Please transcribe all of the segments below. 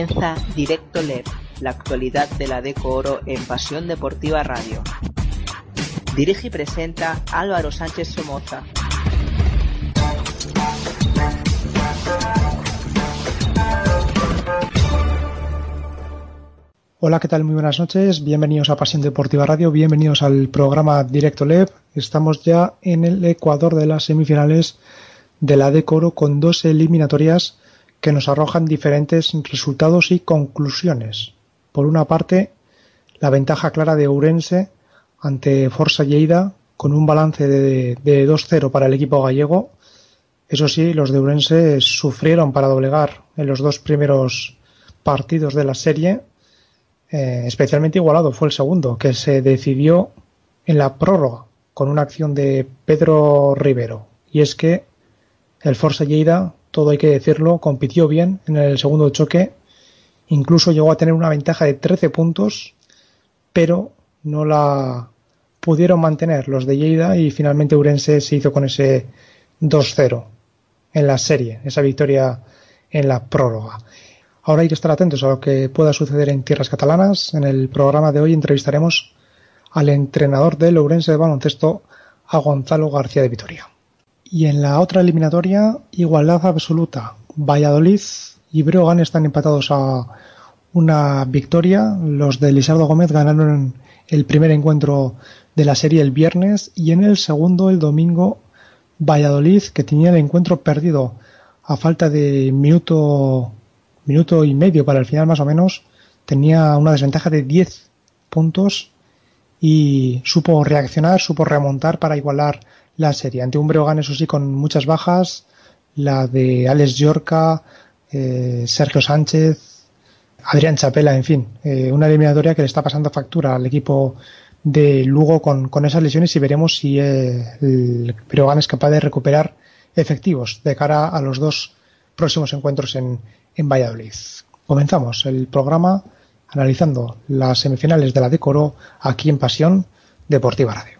Comienza Directo LED, la actualidad de la Deco Oro en Pasión Deportiva Radio. Dirige y presenta Álvaro Sánchez Somoza. Hola, ¿qué tal? Muy buenas noches. Bienvenidos a Pasión Deportiva Radio. Bienvenidos al programa Directo LED. Estamos ya en el Ecuador de las semifinales de la Decoro con dos eliminatorias que nos arrojan diferentes resultados y conclusiones. Por una parte, la ventaja clara de Ourense ante Forza Lleida con un balance de, de 2-0 para el equipo gallego. Eso sí, los de Ourense sufrieron para doblegar en los dos primeros partidos de la serie eh, especialmente igualado fue el segundo, que se decidió en la prórroga con una acción de Pedro Rivero. Y es que el Forza Lleida, todo hay que decirlo, compitió bien en el segundo choque, incluso llegó a tener una ventaja de 13 puntos, pero no la pudieron mantener los de Lleida y finalmente Urense se hizo con ese 2-0 en la serie, esa victoria en la prórroga. Ahora hay que estar atentos a lo que pueda suceder en tierras catalanas. En el programa de hoy entrevistaremos al entrenador del Ourense de baloncesto, a Gonzalo García de Vitoria. Y en la otra eliminatoria, igualdad absoluta. Valladolid y Breogán están empatados a una victoria. Los de Lisardo Gómez ganaron el primer encuentro de la serie el viernes y en el segundo, el domingo, Valladolid, que tenía el encuentro perdido a falta de minuto minuto y medio para el final más o menos, tenía una desventaja de 10 puntos y supo reaccionar, supo remontar para igualar la serie. Ante un Breogán, eso sí, con muchas bajas, la de Alex Yorca, eh, Sergio Sánchez, Adrián Chapela, en fin, eh, una eliminatoria que le está pasando factura al equipo de Lugo con, con esas lesiones y veremos si eh, el Breogán es capaz de recuperar efectivos de cara a los dos próximos encuentros en, en Valladolid. Comenzamos el programa analizando las semifinales de la Decoro aquí en Pasión Deportiva Radio.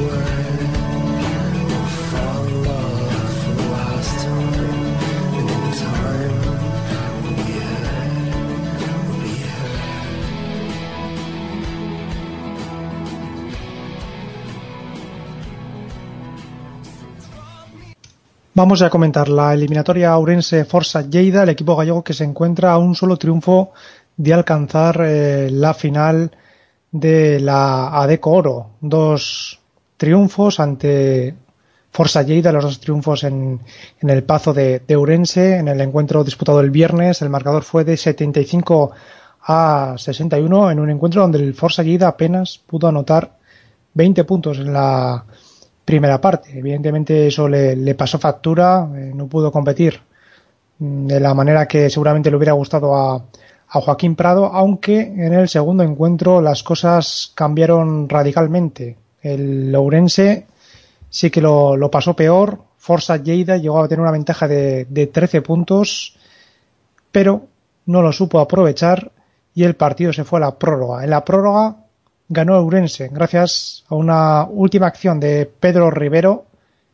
Vamos a comentar la eliminatoria Aurense Forza Lleida, el equipo gallego que se encuentra a un solo triunfo de alcanzar eh, la final de la ADECO Oro. Dos triunfos ante Forza Lleida, los dos triunfos en, el Pazo de, de, Ourense, en el encuentro disputado el viernes. El marcador fue de 75 a 61 en un encuentro donde el Forza Lleida apenas pudo anotar 20 puntos en la primera parte. Evidentemente eso le, pasó factura, eh, no pudo competir de la manera que seguramente le hubiera gustado a, Joaquín Prado, aunque en el segundo encuentro las cosas cambiaron radicalmente. El Lourense sí que lo, lo pasó peor, Forza Lleida llegó a tener una ventaja de, de 13 puntos, pero no lo supo aprovechar y el partido se fue a la prórroga. En la prórroga ganó Urense gracias a una última acción de Pedro Rivero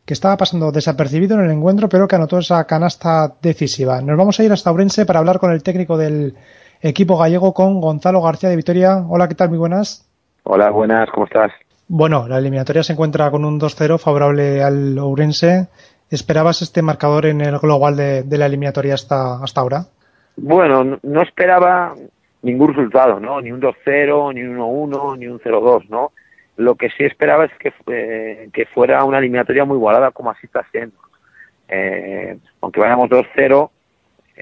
que estaba pasando desapercibido en el encuentro pero que anotó esa canasta decisiva. Nos vamos a ir hasta Urense para hablar con el técnico del equipo gallego con Gonzalo García de Vitoria. Hola, ¿qué tal? Muy buenas. Hola, buenas, ¿cómo estás? Bueno, la eliminatoria se encuentra con un 2-0 favorable al Ourense. ¿Esperabas este marcador en el global de, la eliminatoria hasta, hasta ahora? Bueno, no, esperaba ningún resultado, ¿no? Ni un 2-0, ni un 1-1, ni un 0-2, ¿no? Lo que sí esperaba es que, eh, que fuera una eliminatoria muy igualada como así está siendo. Eh, aunque vayamos 2-0,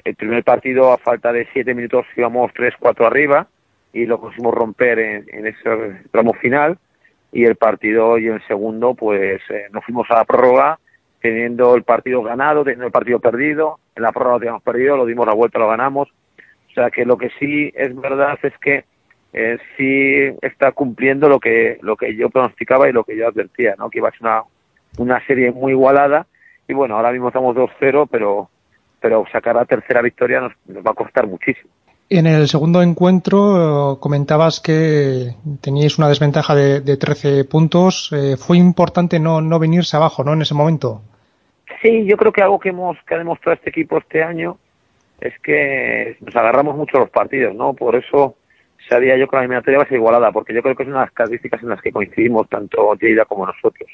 el primer partido a falta de 7 minutos íbamos 3-4 arriba y lo conseguimos romper en, ese tramo final y el partido y el segundo pues eh, nos fuimos a la prórroga teniendo el partido ganado, teniendo el partido perdido, en la prórroga lo teníamos perdido, lo dimos la vuelta, lo ganamos, sea que lo que sí es verdad es que eh, sí está cumpliendo lo que lo que yo pronosticaba y lo que yo advertía, ¿no? que iba a ser una, una serie muy igualada y bueno, ahora mismo estamos 2-0, pero pero sacar la tercera victoria nos va a costar muchísimo. En el segundo encuentro eh, comentabas que teníais una desventaja de, de 13 puntos. Eh, ¿Fue importante no, no venirse abajo ¿no? en ese momento? Sí, yo creo que algo que, hemos, que ha demostrado este equipo este año es que nos agarramos mucho los partidos, ¿no? Por eso sabía yo que la eliminatoria va a ser igualada, porque yo creo que es una de las características en las que coincidimos tanto Lleida como nosotros.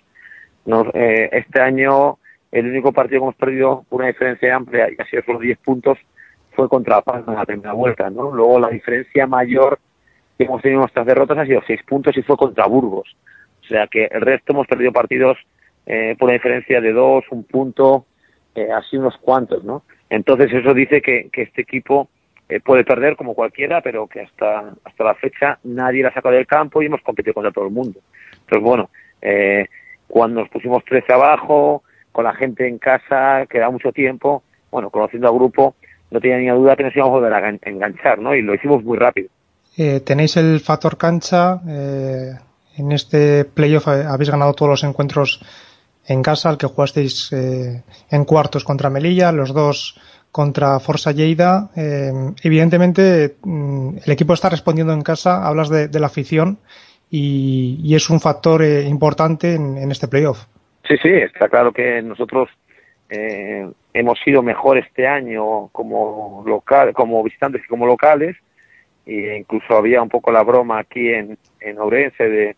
Nos, eh, este año el único partido que hemos perdido una diferencia amplia y ha sido solo 10 puntos fue contra Palma en la primera vuelta, ¿no? Luego la diferencia mayor que hemos tenido en nuestras derrotas ha sido seis puntos y fue contra Burgos. O sea que el resto hemos perdido partidos eh, por una diferencia de dos, un punto, eh, así unos cuantos, ¿no? Entonces eso dice que, este equipo eh, puede perder como cualquiera, pero que hasta, hasta la fecha nadie la ha sacado del campo y hemos competido contra todo el mundo. Entonces, bueno, eh, cuando nos pusimos 13 abajo, con la gente en casa, queda mucho tiempo, bueno, conociendo al grupo, no tenía ni duda que nos íbamos a volver enganchar, ¿no? Y lo hicimos muy rápido. Eh, tenéis el factor cancha. Eh, en este playoff habéis ganado todos los encuentros en casa, al que jugasteis en cuartos contra Melilla, los dos contra Forza Lleida. evidentemente, mm, el equipo está respondiendo en casa. Hablas de, la afición y, es un factor importante en, en este playoff. Sí, sí, está claro que nosotros eh, hemos sido mejor este año como local, como visitantes y como locales, e incluso había un poco la broma aquí en, en Ourense de,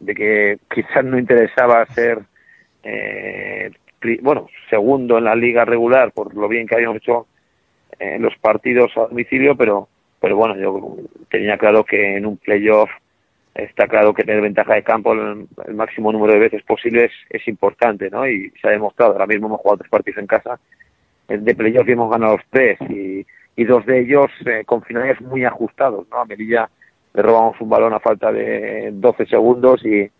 de que quizás no interesaba ser eh, bueno segundo en la liga regular por lo bien que habíamos hecho en los partidos a domicilio, pero pero bueno yo tenía claro que en un playoff está claro que tener ventaja de campo el, máximo número de veces posible es, importante, ¿no? Y se ha demostrado. Ahora mismo hemos jugado tres partidos en casa. De playoff hemos ganado los tres y, y dos de ellos eh, con finales muy ajustados, ¿no? A Melilla le robamos un balón a falta de 12 segundos y,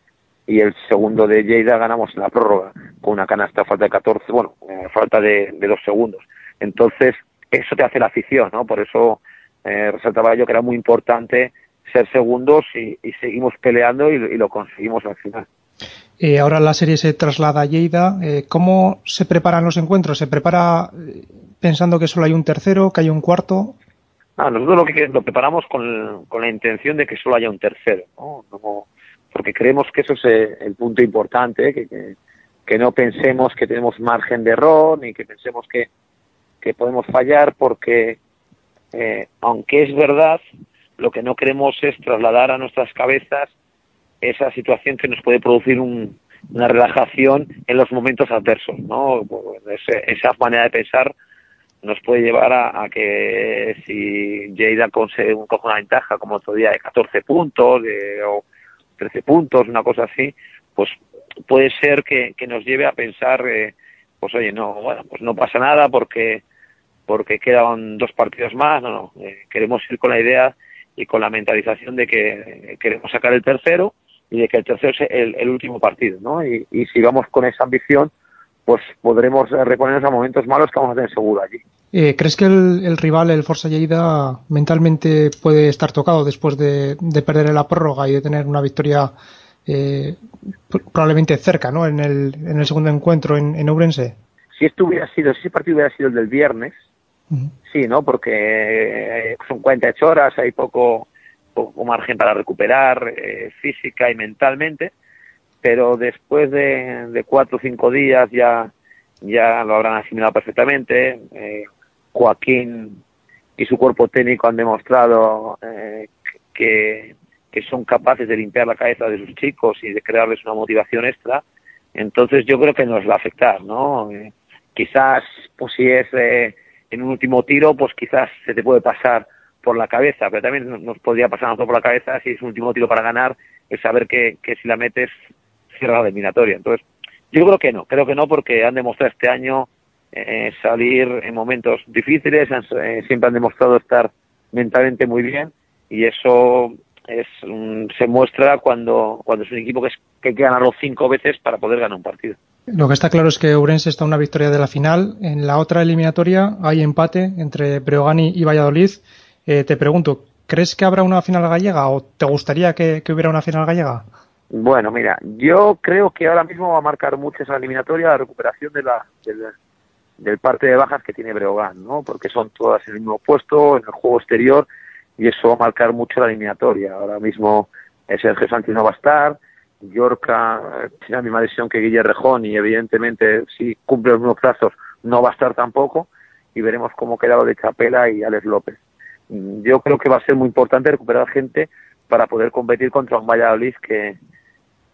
y el segundo de Lleida ganamos en la prórroga con una canasta a falta de 14, bueno, a falta de, de dos segundos. Entonces, eso te hace la afición, ¿no? Por eso eh, resaltaba yo que era muy importante ser segundos y, seguimos peleando y, lo conseguimos al final. Eh, ahora la serie se traslada a Lleida. Eh, ¿Cómo se preparan los encuentros? ¿Se prepara eh, pensando que solo hay un tercero, que hay un cuarto? Ah, nosotros lo que lo preparamos con, la intención de que solo haya un tercero, ¿no? Porque creemos que eso es el punto importante, que, que, no pensemos que tenemos margen de error, ni que pensemos que, que podemos fallar, porque aunque es verdad lo que no queremos es trasladar a nuestras cabezas esa situación que nos puede producir una relajación en los momentos adversos, ¿no? esa manera de pensar nos puede llevar a, que si Lleida consigue un cojo una ventaja como otro día de 14 puntos o 13 puntos, una cosa así, pues puede ser que, nos lleve a pensar, eh, pues oye, no, bueno, pues no pasa nada porque porque quedan dos partidos más, no, no, eh, queremos ir con la idea y con la mentalización de que queremos sacar el tercero y de que el tercero es el, último partido, ¿no? Y, si vamos con esa ambición, pues podremos reponernos a momentos malos que vamos a tener seguro allí. Eh, ¿Crees que el, rival, el Forza Lleida, mentalmente puede estar tocado después de, perder en la prórroga y de tener una victoria eh, probablemente cerca, ¿no? En el, en el segundo encuentro en, en Ourense. Si esto hubiera sido, si ese partido hubiera sido el del viernes, Sí, ¿no? Porque eh, son 48 horas, hay poco, poco margen para recuperar eh, física y mentalmente, pero después de, cuatro o cinco días ya, ya lo habrán asimilado perfectamente. Eh, Joaquín y su cuerpo técnico han demostrado eh, que, son capaces de limpiar la cabeza de sus chicos y de crearles una motivación extra. Entonces yo creo que nos va a afectar, ¿no? quizás, pues si es en un último tiro, pues quizás se te puede pasar por la cabeza, pero también nos podría pasar por la cabeza si es un último tiro para ganar, es saber que, que si la metes cierra la eliminatoria. Entonces, yo creo que no, creo que no porque han demostrado este año eh, salir en momentos difíciles, eh, siempre han demostrado estar mentalmente muy bien y eso es se muestra cuando, cuando es un equipo que, es, que hay que ganarlo cinco veces para poder ganar un partido. Lo que está claro es que Urense está una victoria de la final. En la otra eliminatoria hay empate entre Breogani y Valladolid. Eh, te pregunto, ¿crees que habrá una final gallega o te gustaría que, hubiera una final gallega? Bueno, mira, yo creo que ahora mismo va a marcar mucho esa eliminatoria la recuperación de la, del, parte de bajas que tiene Breogán, ¿no? Porque son todas en el mismo puesto, en el juego exterior, y eso va a marcar mucho la eliminatoria. Ahora mismo Sergio Sánchez no va a estar, Yorca tiene la misma decisión que Guillermo Rejón y evidentemente si cumple los mismos plazos no va a estar tampoco y veremos cómo queda lo de Chapela y Alex López. Yo creo que va a ser muy importante recuperar gente para poder competir contra un Valladolid que,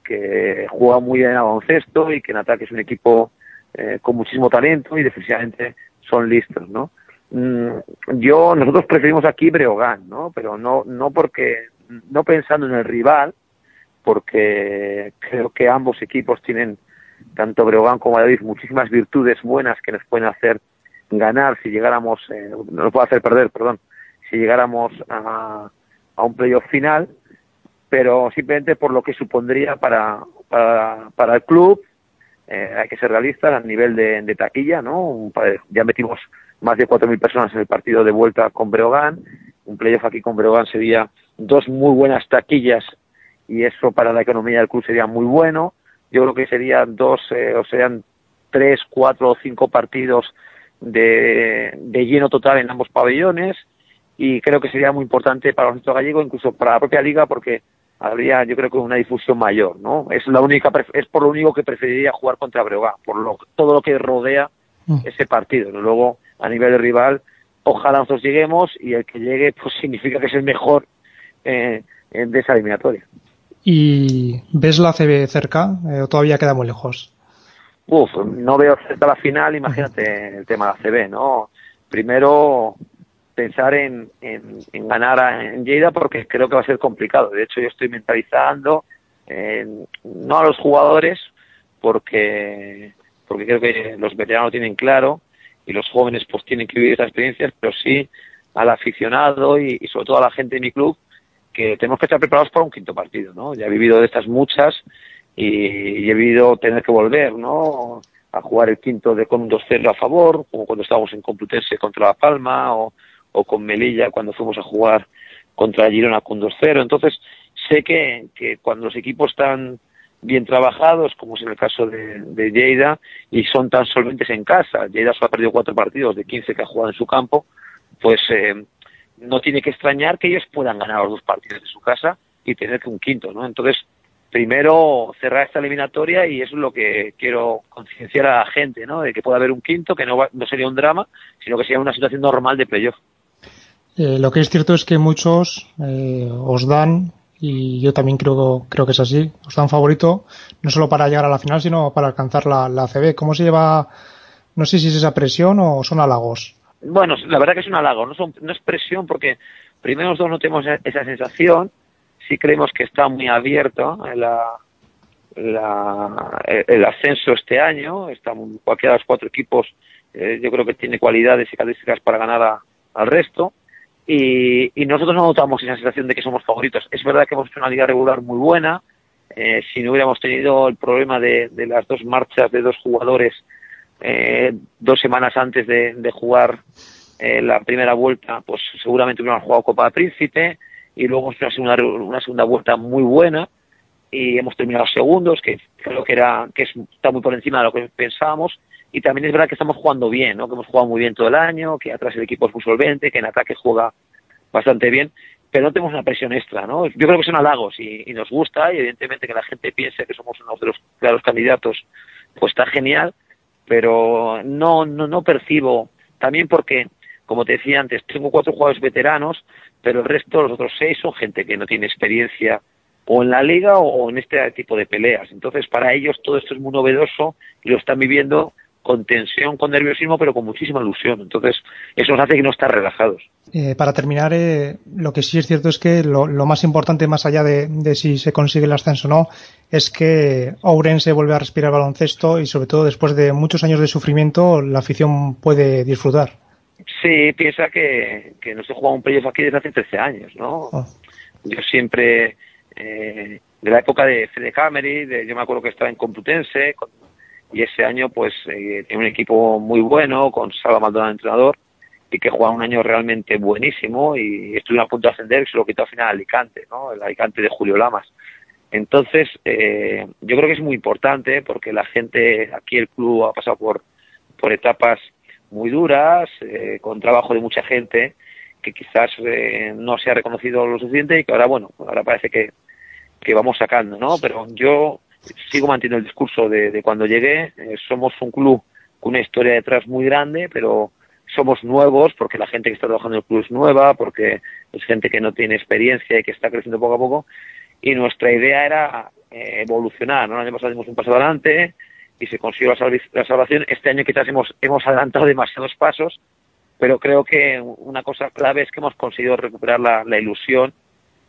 que juega muy bien a baloncesto y que en ataque es un equipo eh, con muchísimo talento y definitivamente son listos, ¿no? Mm, yo, nosotros preferimos aquí Breogán, ¿no? Pero no, no porque, no pensando en el rival, porque creo que ambos equipos tienen, tanto Breogán como Valladolid, muchísimas virtudes buenas que nos pueden hacer ganar si llegáramos, eh, no nos puede hacer perder, perdón, si llegáramos a, a un playoff final, pero simplemente por lo que supondría para, para, para el club, eh, hay que ser realistas a nivel de, taquilla, ¿no? ya metimos más de 4.000 personas en el partido de vuelta con Breogán, un playoff aquí con Breogán sería dos muy buenas taquillas y eso para la economía del club sería muy bueno. Yo creo que serían dos, eh, o serían tres, cuatro o cinco partidos de, de, lleno total en ambos pabellones y creo que sería muy importante para el centro gallego, incluso para la propia liga, porque habría, yo creo que una difusión mayor, ¿no? Es la única, es por lo único que preferiría jugar contra Breogán, por lo, todo lo que rodea mm. ese partido. Luego, a nivel de rival, ojalá nosotros lleguemos y el que llegue, pues significa que es el mejor eh, de esa eliminatoria. ¿Y ves la CB cerca eh, o todavía queda muy lejos? Uf, no veo cerca la final, imagínate el tema de la CB, ¿no? Primero pensar en, en, ganar en Lleida porque creo que va a ser complicado. De hecho, yo estoy mentalizando no a los jugadores porque porque creo que los veteranos lo tienen claro y los jóvenes pues tienen que vivir esas experiencias, pero sí al aficionado y sobre todo a la gente de mi club que tenemos que estar preparados para un quinto partido, ¿no? Ya he vivido de estas muchas y, he vivido tener que volver, ¿no? A jugar el quinto de con un 2-0 a favor, como cuando estábamos en Complutense contra La Palma o, o con Melilla cuando fuimos a jugar contra Girona con 2-0. Entonces, sé que, que cuando los equipos están bien trabajados, como es en el caso de, de Lleida, y son tan solventes en casa, Lleida solo ha perdido cuatro partidos de 15 que ha jugado en su campo, pues eh, no tiene que extrañar que ellos puedan ganar los dos partidos de su casa y tener que un quinto, ¿no? Entonces, primero cerrar esta eliminatoria y eso es lo que quiero concienciar a la gente, ¿no? De que pueda haber un quinto, que no, no sería un drama, sino que sería una situación normal de playoff. Eh, lo que es cierto es que muchos eh, os dan, y yo también creo, creo que es así, os dan favorito no solo para llegar a la final, sino para alcanzar la, la CB. ¿Cómo se lleva, no sé si es esa presión o son halagos? Bueno, la verdad que es un halago, no, son, no es presión porque primero nosotros no tenemos e-, esa sensación, sí creemos que está muy abierto la, la, el ascenso este año, estamos, cualquiera de los cuatro equipos eh, yo creo que tiene cualidades y características para ganar al resto y, y, nosotros no notamos esa sensación de que somos favoritos. Es verdad que hemos hecho una liga regular muy buena, eh, si no hubiéramos tenido el problema de, de las dos marchas de dos jugadores eh, dos semanas antes de, jugar eh, la primera vuelta, pues seguramente hubiéramos jugado Copa de Príncipe y luego una segunda, una segunda vuelta muy buena y hemos terminado segundos, que creo que era que está muy por encima de lo que pensábamos y también es verdad que estamos jugando bien, ¿no? que hemos jugado muy bien todo el año, que atrás el equipo es muy solvente, que en ataque juega bastante bien pero no tenemos una presión extra, ¿no? Yo creo que son halagos y, nos gusta y evidentemente que la gente piense que somos uno de los claros candidatos, pues está genial, pero no, no, no percibo, también porque, como te decía antes, tengo cuatro jugadores veteranos, pero el resto, los otros seis, son gente que no tiene experiencia o en la liga o en este tipo de peleas. Entonces, para ellos todo esto es muy novedoso y lo están viviendo con tensión, con nerviosismo, pero con muchísima ilusión. Entonces, eso nos hace que no estar relajados. Eh, para terminar, eh, lo que sí es cierto es que lo, más importante, más allá de, si se consigue el ascenso o no, es que Ourense vuelve a respirar baloncesto y, sobre todo, después de muchos años de sufrimiento, la afición puede disfrutar. Sí, piensa que, que no se juega un playoff aquí desde hace 13 años, ¿no? Oh. Yo siempre, eh, de la época de Fede Cameri, de, yo me acuerdo que estaba en Complutense, con y ese año pues eh, tiene un equipo muy bueno con Salva Maldonado entrenador y que juega un año realmente buenísimo y estuvo a punto de ascender y se lo quitó al final Alicante, ¿no? El Alicante de Julio Lamas. Entonces, eh, yo creo que es muy importante porque la gente, aquí el club ha pasado por, por etapas muy duras, eh, con trabajo de mucha gente que quizás eh, no se ha reconocido lo suficiente y que ahora, bueno, ahora parece que, que vamos sacando, ¿no? Pero yo sigo manteniendo el discurso de, cuando llegué. Eh, somos un club con una historia detrás muy grande, pero somos nuevos porque la gente que está trabajando en el club es nueva, porque es gente que no tiene experiencia y que está creciendo poco a poco. Y nuestra idea era eh, evolucionar. ¿no? El año pasado dimos un paso adelante y se consiguió la, salvación. Este año quizás hemos, hemos adelantado demasiados pasos, pero creo que una cosa clave es que hemos conseguido recuperar la, la ilusión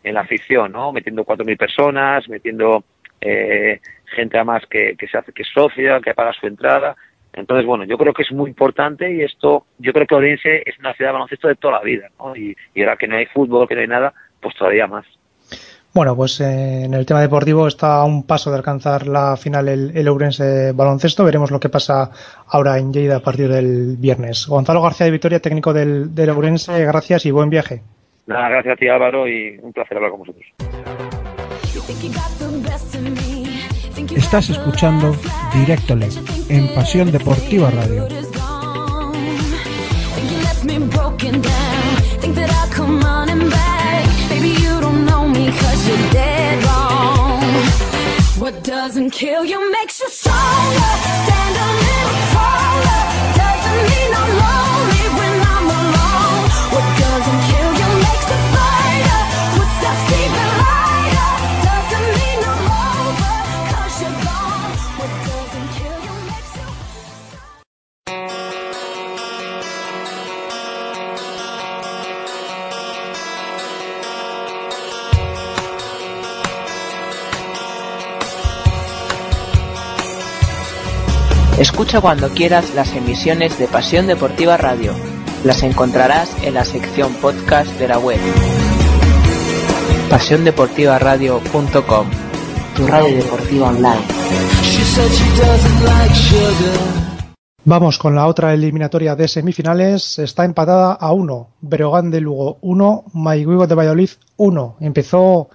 en la afición, ¿no? Metiendo 4.000 personas, metiendo eh, gente además que, que se hace que es socia, que paga su entrada. Entonces, bueno, yo creo que es muy importante y esto, yo creo que Orense es una ciudad de baloncesto de toda la vida, ¿no? Y, ahora que no hay fútbol, que no hay nada, pues todavía más. Bueno, pues eh, en el tema deportivo está a un paso de alcanzar la final el, el Ourense baloncesto. Veremos lo que pasa ahora en Lleida a partir del viernes. Gonzalo García de Vitoria, técnico del, del Ourense, gracias y buen viaje. Nada, gracias a ti Álvaro y un placer hablar con vosotros. Estás escuchando Directo LED en Pasión Deportiva Radio. What doesn't kill you makes you Escucha cuando quieras las emisiones de Pasión Deportiva Radio. Las encontrarás en la sección podcast de la web. PasiónDeportivaRadio.com Tu radio deportiva online. Vamos con la otra eliminatoria de semifinales. Está empatada a 1. Breogán de Lugo 1, Maiguigo de Valladolid 1. Empezó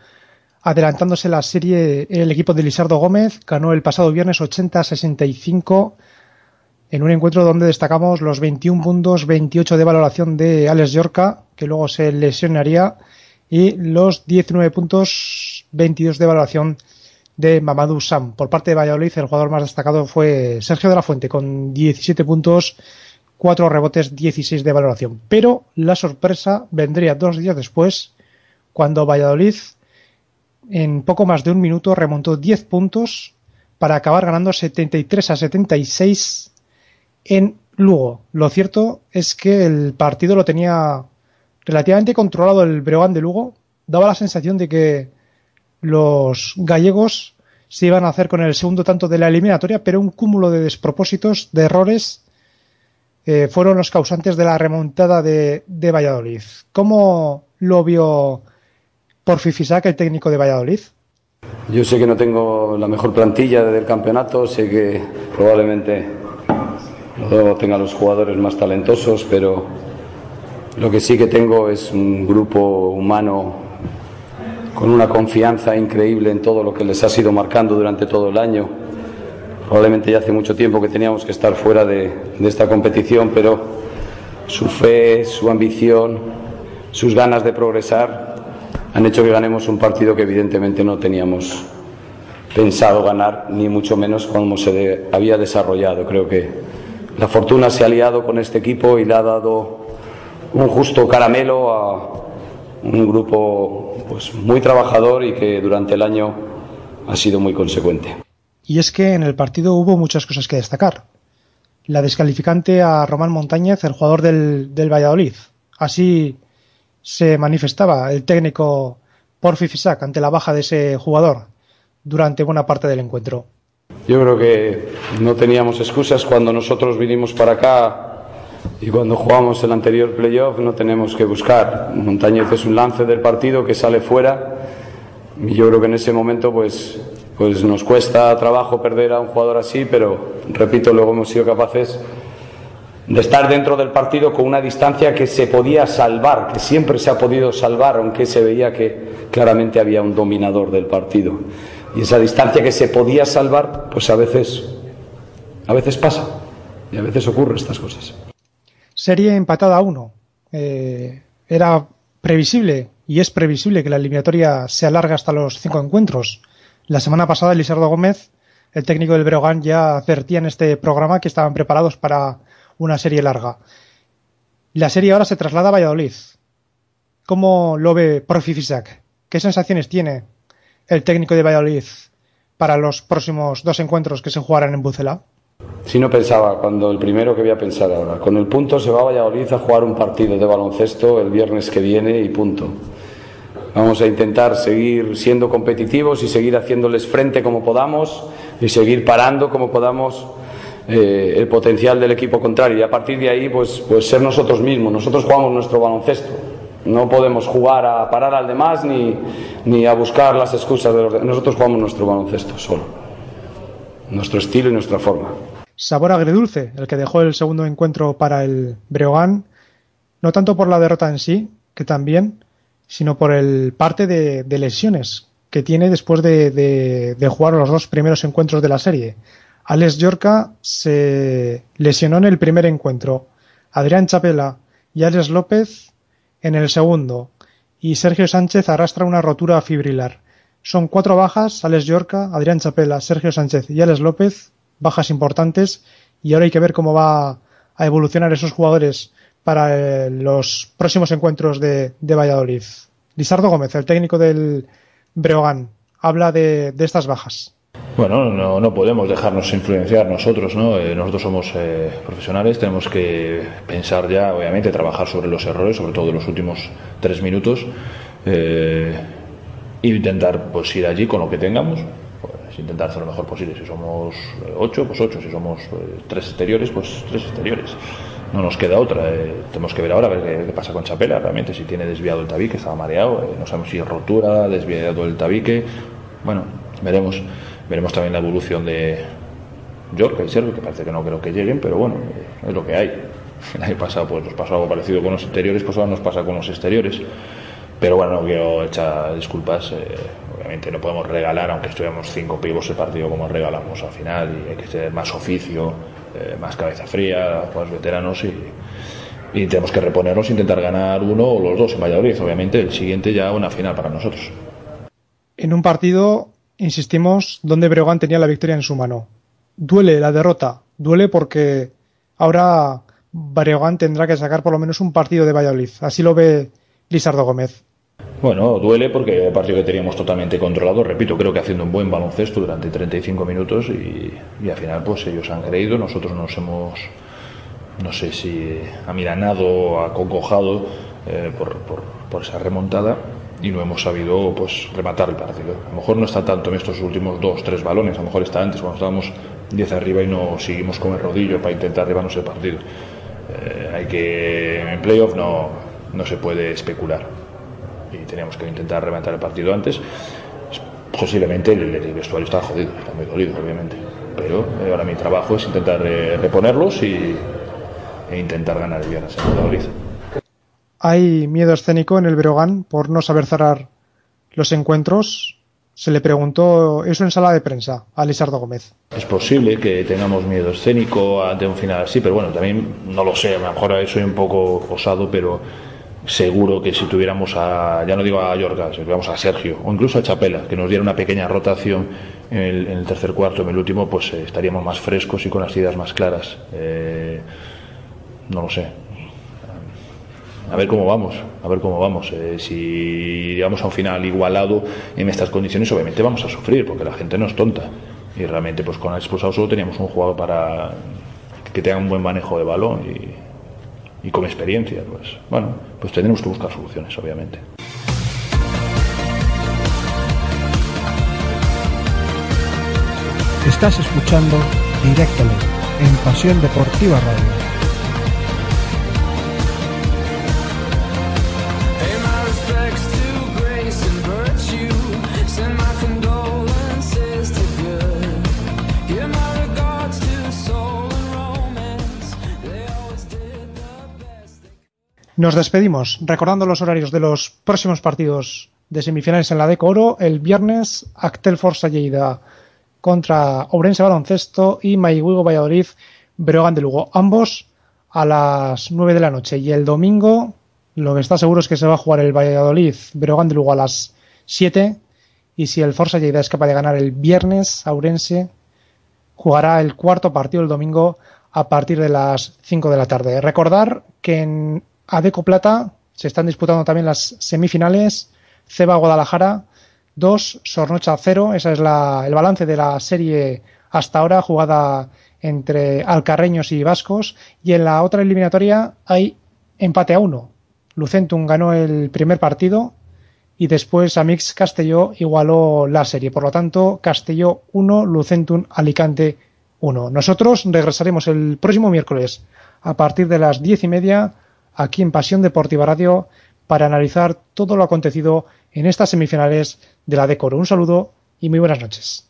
adelantándose la serie el equipo de Lisardo Gómez. Ganó el pasado viernes 80-65 en un encuentro donde destacamos los 21 puntos, 28 de valoración de Alex Yorca, que luego se lesionaría, y los 19 puntos, 22 de valoración de Mamadou Sam. Por parte de Valladolid, el jugador más destacado fue Sergio de la Fuente, con 17 puntos, 4 rebotes, 16 de valoración. Pero la sorpresa vendría dos días después, cuando Valladolid, en poco más de un minuto, remontó 10 puntos para acabar ganando 73 a 76 en Lugo. Lo cierto es que el partido lo tenía relativamente controlado el Breogán de Lugo. Daba la sensación de que los gallegos se iban a hacer con el segundo tanto de la eliminatoria, pero un cúmulo de despropósitos, de errores, eh, fueron los causantes de la remontada de, Valladolid. ¿Cómo lo vio por Fifisac, el técnico de Valladolid? Yo sé que no tengo la mejor plantilla del campeonato, sé que probablemente no tenga los jugadores más talentosos, pero lo que sí que tengo es un grupo humano con una confianza increíble en todo lo que les ha sido marcando durante todo el año. Probablemente ya hace mucho tiempo que teníamos que estar fuera de, de esta competición, pero su fe, su ambición, sus ganas de progresar han hecho que ganemos un partido que evidentemente no teníamos pensado ganar, ni mucho menos como se de, había desarrollado. Creo que la fortuna se ha aliado con este equipo y le ha dado un justo caramelo a un grupo pues, muy trabajador y que durante el año ha sido muy consecuente. Y es que en el partido hubo muchas cosas que destacar. La descalificante a Román Montañez, el jugador del, del Valladolid. Así se manifestaba el técnico Porfi Fisac ante la baja de ese jugador durante buena parte del encuentro. Yo creo que no teníamos excusas cuando nosotros vinimos para acá y cuando jugamos el anterior playoff no tenemos que buscar. Montañez es un lance del partido que sale fuera y yo creo que en ese momento pues, pues nos cuesta trabajo perder a un jugador así, pero repito, luego hemos sido capaces de estar dentro del partido con una distancia que se podía salvar, que siempre se ha podido salvar, aunque se veía que claramente había un dominador del partido. Y esa distancia que se podía salvar, pues a veces, a veces pasa y a veces ocurren estas cosas. Serie empatada a uno. Eh, era previsible y es previsible que la eliminatoria se alargue hasta los cinco encuentros. La semana pasada, Elisardo Gómez, el técnico del Breogán, ya advertía en este programa que estaban preparados para una serie larga. La serie ahora se traslada a Valladolid. ¿Cómo lo ve Profi Fisac? ¿Qué sensaciones tiene el técnico de Valladolid para los próximos dos encuentros que se jugarán en Bucela? Si no pensaba, cuando el primero que voy a pensar ahora, con el punto se va a Valladolid a jugar un partido de baloncesto el viernes que viene y punto. Vamos a intentar seguir siendo competitivos y seguir haciéndoles frente como podamos y seguir parando como podamos eh, el potencial del equipo contrario y a partir de ahí pues, pues ser nosotros mismos. Nosotros jugamos nuestro baloncesto. No podemos jugar a parar al demás ni, ni a buscar las excusas de los demás. Nosotros jugamos nuestro baloncesto solo. Nuestro estilo y nuestra forma. Sabor agridulce, el que dejó el segundo encuentro para el Breogán, no tanto por la derrota en sí, que también, sino por el parte de, lesiones que tiene después de, de, de, jugar los dos primeros encuentros de la serie. Alex Yorca se lesionó en el primer encuentro, Adrián Chapela y Alex López en el segundo, y Sergio Sánchez arrastra una rotura fibrilar. Son cuatro bajas, Alex Yorca, Adrián Chapela, Sergio Sánchez y Alex López, bajas importantes, y ahora hay que ver cómo va a evolucionar esos jugadores para eh, los próximos encuentros de, Valladolid. Lizardo Gómez, el técnico del Breogán, habla de estas bajas. Bueno, no, no, podemos dejarnos influenciar nosotros, ¿no? Eh, nosotros somos eh, profesionales, tenemos que pensar ya, obviamente, trabajar sobre los errores, sobre todo en los últimos tres minutos, eh, e intentar pues ir allí con lo que tengamos, pues, intentar hacer lo mejor posible. Si somos ocho, pues ocho, si somos tres exteriores, pues tres exteriores. No nos queda otra. tenemos que ver ahora a ver qué, qué, pasa con Chapela, realmente, si tiene desviado el tabique, estaba mareado, no sabemos si es rotura, desviado el tabique. Bueno, veremos. Veremos también la evolución de York, el serbio, que parece que no creo que lleguen, pero bueno, es lo que hay. El año pasado pues, nos pasó algo parecido con los interiores, pues ahora nos pasa con los exteriores. Pero bueno, no quiero echar disculpas. Eh, obviamente no podemos regalar, aunque estuviéramos cinco pibos el partido como regalamos al final, y hay que tener más oficio, eh, más cabeza fría, jugadores veteranos y, tenemos que reponernos intentar ganar uno o los dos en Valladolid. Obviamente el siguiente ya una final para nosotros. En un partido insistimos, donde Breogán tenía la victoria en su mano. Duele la derrota, duele porque ahora Breogán tendrá que sacar por lo menos un partido de Valladolid. Así lo ve Lizardo Gómez. Bueno, duele porque el partido que teníamos totalmente controlado, repito, creo que haciendo un buen baloncesto durante 35 minutos y, y al final pues ellos han creído, nosotros nos hemos, no sé si amilanado o acongojado eh, por, por esa remontada y no hemos sabido pues rematar el partido. A lo mejor no está tanto en estos últimos dos, tres balones, a lo mejor está antes cuando estábamos 10 arriba y no seguimos con el rodillo para intentar llevarnos el partido. Eh, hay que en playoff no, no se puede especular y teníamos que intentar rematar el partido antes. Posiblemente el, vestuario está jodido, está muy dolido, obviamente. Pero eh, ahora mi trabajo es intentar eh, reponerlos y, e intentar ganar el viernes en Valladolid hay miedo escénico en el Breogán por no saber cerrar los encuentros. Se le preguntó eso en sala de prensa a Lizardo Gómez. Es posible que tengamos miedo escénico ante un final así, pero bueno, también no lo sé, a lo mejor soy un poco osado, pero seguro que si tuviéramos a, ya no digo a Yorga, si tuviéramos a Sergio o incluso a Chapela, que nos diera una pequeña rotación en el, en el tercer cuarto, en el último, pues eh, estaríamos más frescos y con las ideas más claras. Eh, no lo sé. A ver cómo vamos, a ver cómo vamos. Eh, si llegamos a un final igualado en estas condiciones, obviamente vamos a sufrir, porque la gente no es tonta. Y realmente, pues con el expulsado solo teníamos un jugador para que tenga un buen manejo de balón y, con experiencia. Pues bueno, pues tenemos que buscar soluciones, obviamente. Estás escuchando Directamente en Pasión Deportiva Radio. Nos despedimos recordando los horarios de los próximos partidos de semifinales en la Deco Oro. El viernes, Actel Forza Lleida contra Ourense Baloncesto y Maiguigo Valladolid Breogán de Lugo. Ambos a las 9 de la noche. Y el domingo, lo que está seguro es que se va a jugar el Valladolid Breogán de Lugo a las 7. Y si el Forza Lleida es capaz de ganar el viernes, Ourense jugará el cuarto partido el domingo a partir de las 5 de la tarde. Recordar que en Adeco Plata se están disputando también las semifinales. Ceba Guadalajara 2, Sornocha 0. Ese es la, el balance de la serie hasta ahora jugada entre alcarreños y vascos. Y en la otra eliminatoria hay empate a 1. Lucentum ganó el primer partido y después Amix Castelló igualó la serie. Por lo tanto, Castelló 1, Lucentum Alicante 1. Nosotros regresaremos el próximo miércoles a partir de las diez y media aquí en Pasión Deportiva Radio para analizar todo lo acontecido en estas semifinales de la Decoro. Un saludo y muy buenas noches.